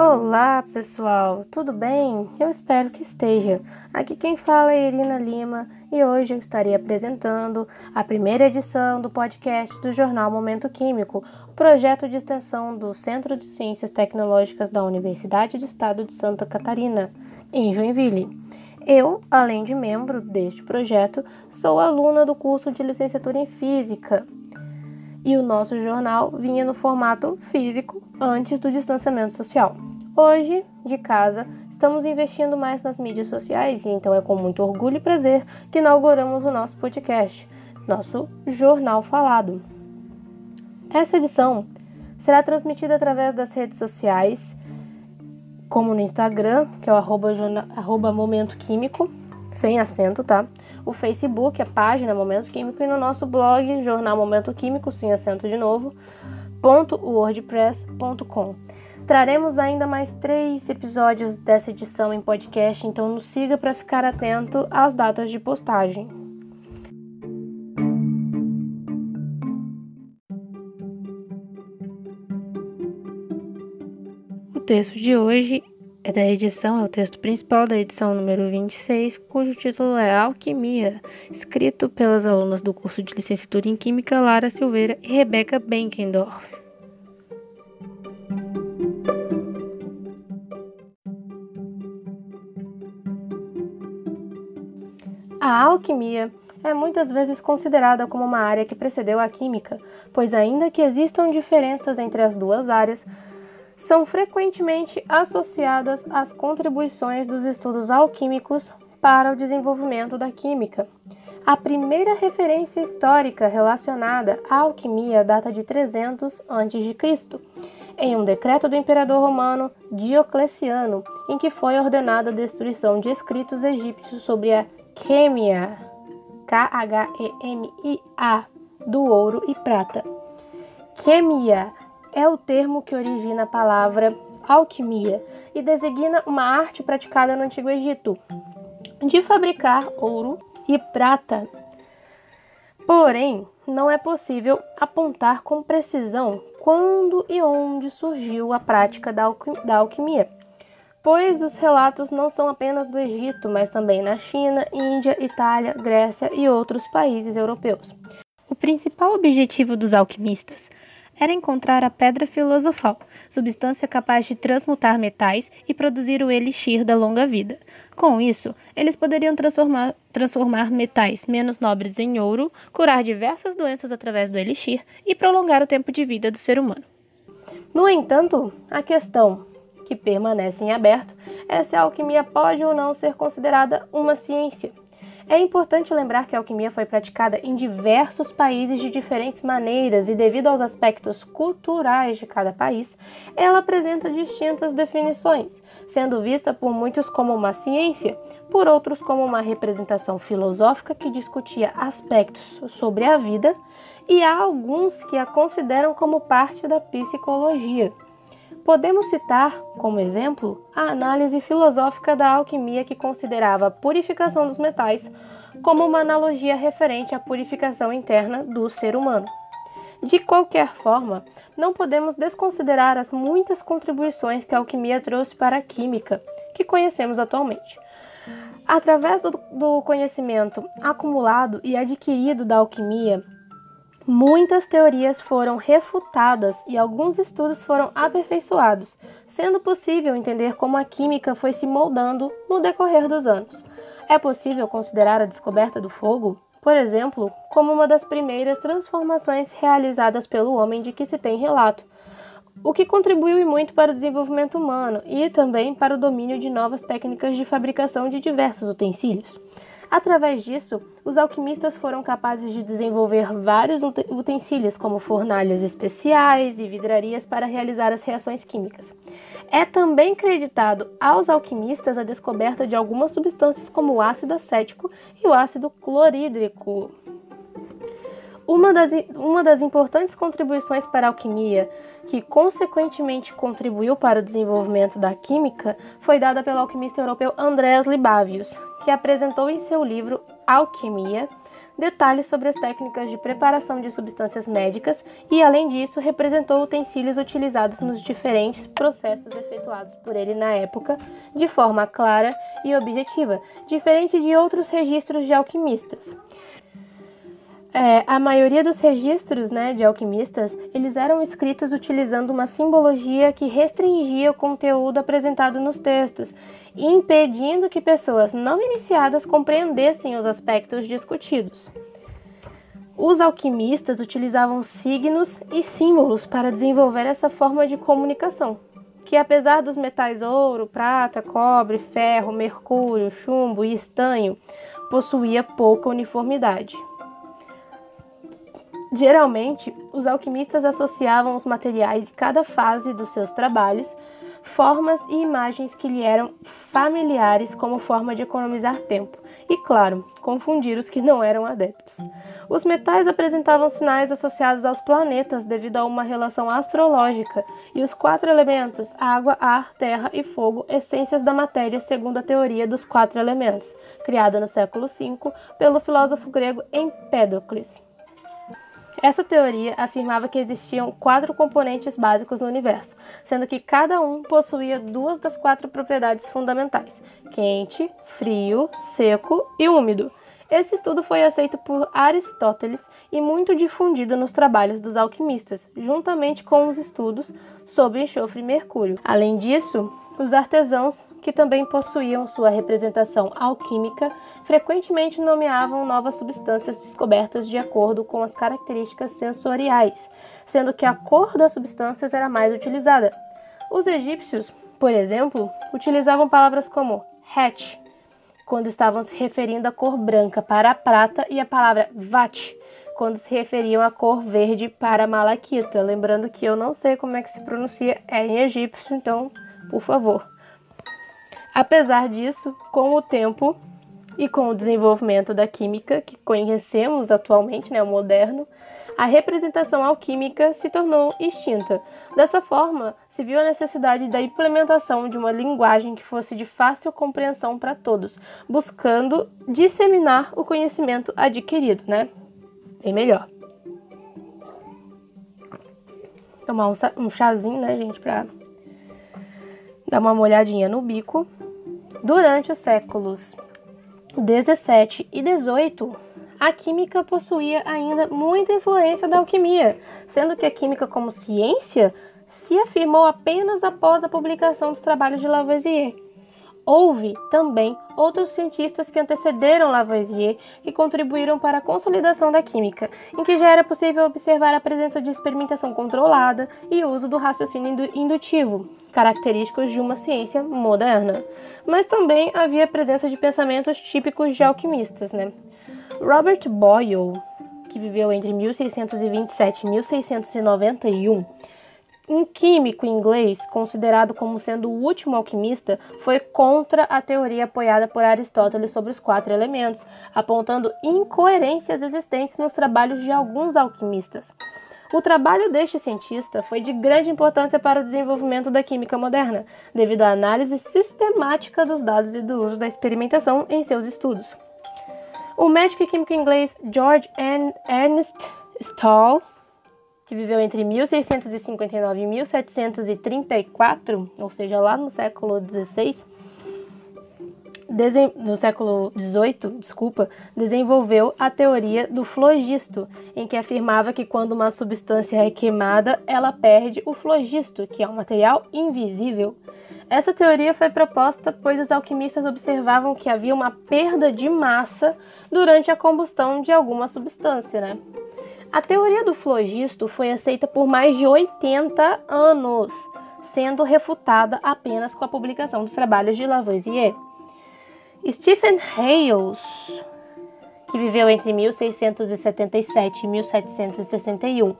Olá pessoal, tudo bem? Eu espero que esteja. Aqui quem fala é Irina Lima e hoje eu estarei apresentando a primeira edição do podcast do jornal Momento Químico, projeto de extensão do Centro de Ciências Tecnológicas da Universidade do Estado de Santa Catarina, em Joinville. Eu, além de membro deste projeto, sou aluna do curso de licenciatura em Física e o nosso jornal vinha no formato físico antes do distanciamento social. Hoje, de casa, estamos investindo mais nas mídias sociais e então é com muito orgulho e prazer que inauguramos o nosso podcast, nosso Jornal Falado. Essa edição será transmitida através das redes sociais, como no Instagram, que é o arroba, arroba Momento Químico, sem acento, tá? O Facebook, a página Momento Químico, e no nosso blog, Jornal Momento Químico, sem acento de novo, .wordpress.com. Traremos ainda mais três episódios dessa edição em podcast, então nos siga para ficar atento às datas de postagem. O texto de hoje é da edição, é o texto principal da edição número 26, cujo título é Alquimia, escrito pelas alunas do curso de licenciatura em Química Lara Silveira e Rebeca Benkendorf. A alquimia é muitas vezes considerada como uma área que precedeu a química, pois, ainda que existam diferenças entre as duas áreas, são frequentemente associadas às contribuições dos estudos alquímicos para o desenvolvimento da química. A primeira referência histórica relacionada à alquimia data de 300 a.C., em um decreto do imperador romano Diocleciano, em que foi ordenada a destruição de escritos egípcios sobre a Quêmia, K-H-E-M-I-A, do ouro e prata. Quêmia é o termo que origina a palavra alquimia e designa uma arte praticada no Antigo Egito de fabricar ouro e prata. Porém, não é possível apontar com precisão quando e onde surgiu a prática da, alquimia pois os relatos não são apenas do Egito, mas também na China, Índia, Itália, Grécia e outros países europeus. O principal objetivo dos alquimistas era encontrar a pedra filosofal, substância capaz de transmutar metais e produzir o elixir da longa vida. Com isso, eles poderiam transformar, transformar metais menos nobres em ouro, curar diversas doenças através do elixir e prolongar o tempo de vida do ser humano. No entanto, a questão que permanece em aberto é se a alquimia pode ou não ser considerada uma ciência. É importante lembrar que a alquimia foi praticada em diversos países de diferentes maneiras e, devido aos aspectos culturais de cada país, ela apresenta distintas definições, sendo vista por muitos como uma ciência, por outros como uma representação filosófica que discutia aspectos sobre a vida, e há alguns que a consideram como parte da psicologia. Podemos citar, como exemplo, a análise filosófica da alquimia que considerava a purificação dos metais como uma analogia referente à purificação interna do ser humano. De qualquer forma, não podemos desconsiderar as muitas contribuições que a alquimia trouxe para a química, que conhecemos atualmente. Através do, do conhecimento acumulado e adquirido da alquimia, Muitas teorias foram refutadas e alguns estudos foram aperfeiçoados, sendo possível entender como a química foi se moldando no decorrer dos anos. É possível considerar a descoberta do fogo, por exemplo, como uma das primeiras transformações realizadas pelo homem de que se tem relato, o que contribuiu muito para o desenvolvimento humano e também para o domínio de novas técnicas de fabricação de diversos utensílios. Através disso, os alquimistas foram capazes de desenvolver vários utensílios, como fornalhas especiais e vidrarias para realizar as reações químicas. É também creditado aos alquimistas a descoberta de algumas substâncias como o ácido acético e o ácido clorídrico. Uma das, uma das importantes contribuições para a alquimia, que consequentemente contribuiu para o desenvolvimento da química, foi dada pelo alquimista europeu Andreas Libavius, que apresentou em seu livro Alquimia detalhes sobre as técnicas de preparação de substâncias médicas e, além disso, representou utensílios utilizados nos diferentes processos efetuados por ele na época de forma clara e objetiva, diferente de outros registros de alquimistas. É, a maioria dos registros né, de alquimistas, eles eram escritos utilizando uma simbologia que restringia o conteúdo apresentado nos textos, impedindo que pessoas não iniciadas compreendessem os aspectos discutidos. Os alquimistas utilizavam signos e símbolos para desenvolver essa forma de comunicação, que apesar dos metais ouro, prata, cobre, ferro, mercúrio, chumbo e estanho, possuía pouca uniformidade. Geralmente, os alquimistas associavam os materiais de cada fase dos seus trabalhos, formas e imagens que lhe eram familiares como forma de economizar tempo e, claro, confundir os que não eram adeptos. Os metais apresentavam sinais associados aos planetas devido a uma relação astrológica, e os quatro elementos água, ar, terra e fogo essências da matéria segundo a teoria dos quatro elementos, criada no século V pelo filósofo grego Empédocles. Essa teoria afirmava que existiam quatro componentes básicos no universo, sendo que cada um possuía duas das quatro propriedades fundamentais: quente, frio, seco e úmido. Esse estudo foi aceito por Aristóteles e muito difundido nos trabalhos dos alquimistas, juntamente com os estudos sobre enxofre e mercúrio. Além disso, os artesãos, que também possuíam sua representação alquímica, frequentemente nomeavam novas substâncias descobertas de acordo com as características sensoriais, sendo que a cor das substâncias era mais utilizada. Os egípcios, por exemplo, utilizavam palavras como hatch, quando estavam se referindo à cor branca para a prata, e a palavra vat, quando se referiam à cor verde para a malaquita. Lembrando que eu não sei como é que se pronuncia é em egípcio, então, por favor. Apesar disso, com o tempo e com o desenvolvimento da química que conhecemos atualmente, né, o moderno, a representação alquímica se tornou extinta. Dessa forma, se viu a necessidade da implementação de uma linguagem que fosse de fácil compreensão para todos, buscando disseminar o conhecimento adquirido, né? Bem melhor. Tomar um chazinho, né, gente, para dar uma molhadinha no bico. Durante os séculos 17 e 18, a química possuía ainda muita influência da alquimia, sendo que a química como ciência se afirmou apenas após a publicação dos trabalhos de Lavoisier. Houve também outros cientistas que antecederam Lavoisier e contribuíram para a consolidação da química, em que já era possível observar a presença de experimentação controlada e uso do raciocínio indutivo, característicos de uma ciência moderna. Mas também havia presença de pensamentos típicos de alquimistas, né? Robert Boyle, que viveu entre 1627 e 1691, um químico inglês considerado como sendo o último alquimista, foi contra a teoria apoiada por Aristóteles sobre os quatro elementos, apontando incoerências existentes nos trabalhos de alguns alquimistas. O trabalho deste cientista foi de grande importância para o desenvolvimento da química moderna, devido à análise sistemática dos dados e do uso da experimentação em seus estudos. O médico e químico inglês George. Ernest Stahl, que viveu entre 1659 e 1734, ou seja, lá no século XVI, no século XVIII, desculpa, desenvolveu a teoria do flogisto, em que afirmava que quando uma substância é queimada, ela perde o flogisto, que é um material invisível. Essa teoria foi proposta pois os alquimistas observavam que havia uma perda de massa durante a combustão de alguma substância, né? A teoria do flogisto foi aceita por mais de 80 anos, sendo refutada apenas com a publicação dos trabalhos de Lavoisier. Stephen Hales, que viveu entre 1677 e 1761,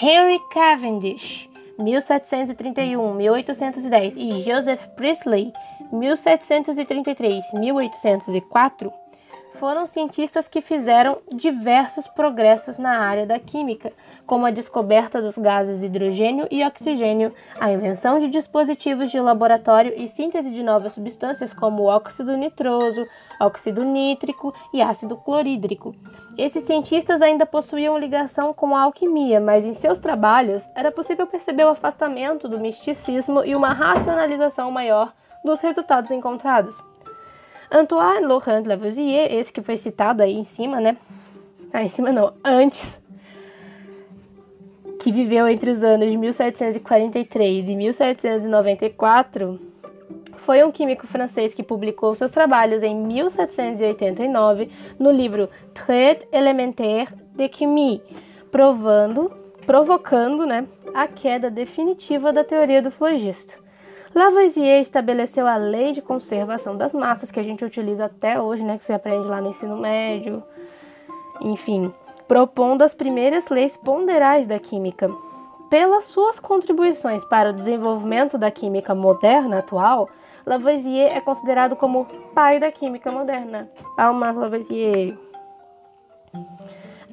Henry Cavendish, 1731-1810 e Joseph Priestley, 1733-1804, foram cientistas que fizeram diversos progressos na área da química, como a descoberta dos gases hidrogênio e oxigênio, a invenção de dispositivos de laboratório e síntese de novas substâncias como óxido nitroso, óxido nítrico e ácido clorídrico. Esses cientistas ainda possuíam ligação com a alquimia, mas em seus trabalhos era possível perceber o afastamento do misticismo e uma racionalização maior dos resultados encontrados. Antoine Laurent Lavoisier, esse que foi citado aí em cima, né? Ah, em cima não, antes, que viveu entre os anos de 1743 e 1794, foi um químico francês que publicou seus trabalhos em 1789 no livro Traité élémentaire de chimie, provando, provocando, né, a queda definitiva da teoria do flogisto. Lavoisier estabeleceu a lei de conservação das massas que a gente utiliza até hoje, né, que você aprende lá no ensino médio. Enfim, propondo as primeiras leis ponderais da química. Pelas suas contribuições para o desenvolvimento da química moderna atual, Lavoisier é considerado como pai da química moderna. Palmas, Lavoisier.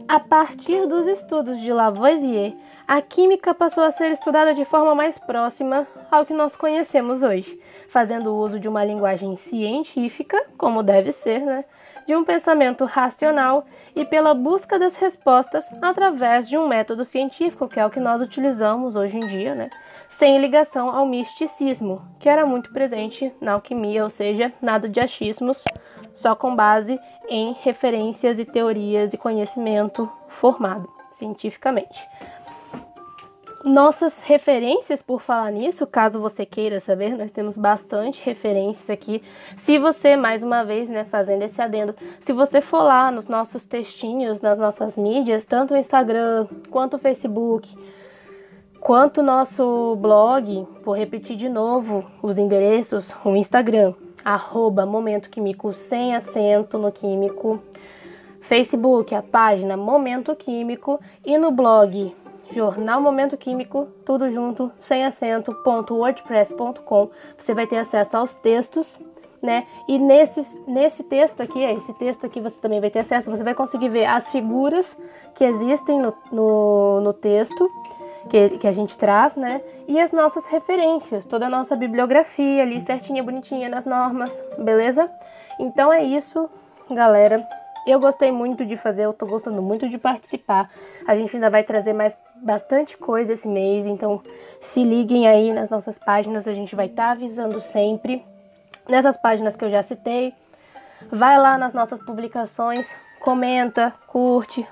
A partir dos estudos de Lavoisier, a química passou a ser estudada de forma mais próxima ao que nós conhecemos hoje, fazendo uso de uma linguagem científica, como deve ser, né? De um pensamento racional e pela busca das respostas através de um método científico, que é o que nós utilizamos hoje em dia, né? sem ligação ao misticismo, que era muito presente na alquimia, ou seja, nada de achismos, só com base em referências e teorias e conhecimento formado cientificamente. Nossas referências, por falar nisso, caso você queira saber, nós temos bastante referências aqui. Se você, mais uma vez, né, fazendo esse adendo, se você for lá nos nossos textinhos, nas nossas mídias, tanto o Instagram quanto o Facebook, quanto o nosso blog, vou repetir de novo os endereços, o Instagram, arroba Momento Químico sem acento no químico, Facebook, a página Momento Químico e no blog Jornal Momento Químico, tudo junto, sem acento, .wordpress.com. Você vai ter acesso aos textos, né? E nesse, nesse texto aqui, esse texto aqui você também vai ter acesso, você vai conseguir ver as figuras que existem no, no, no texto que, que a gente traz, né? E as nossas referências, toda a nossa bibliografia ali certinha, bonitinha nas normas, beleza? Então é isso, galera. Eu gostei muito de fazer, eu tô gostando muito de participar. A gente ainda vai trazer mais bastante coisa esse mês, então se liguem aí nas nossas páginas, a gente vai estar tá avisando sempre. Nessas páginas que eu já citei, vai lá nas nossas publicações, comenta, curte,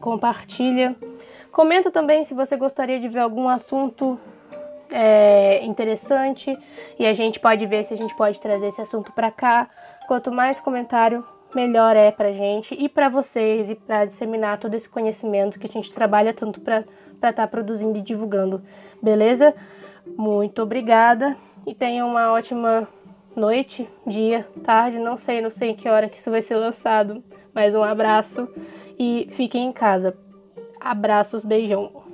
compartilha. Comenta também se você gostaria de ver algum assunto é, interessante e a gente pode ver se a gente pode trazer esse assunto para cá. Quanto mais comentário, melhor é para gente e para vocês e para disseminar todo esse conhecimento que a gente trabalha tanto para estar tá produzindo e divulgando, beleza? Muito obrigada e tenham uma ótima noite, dia, tarde, não sei, não sei em que hora que isso vai ser lançado, mas um abraço e fiquem em casa. Abraços, beijão.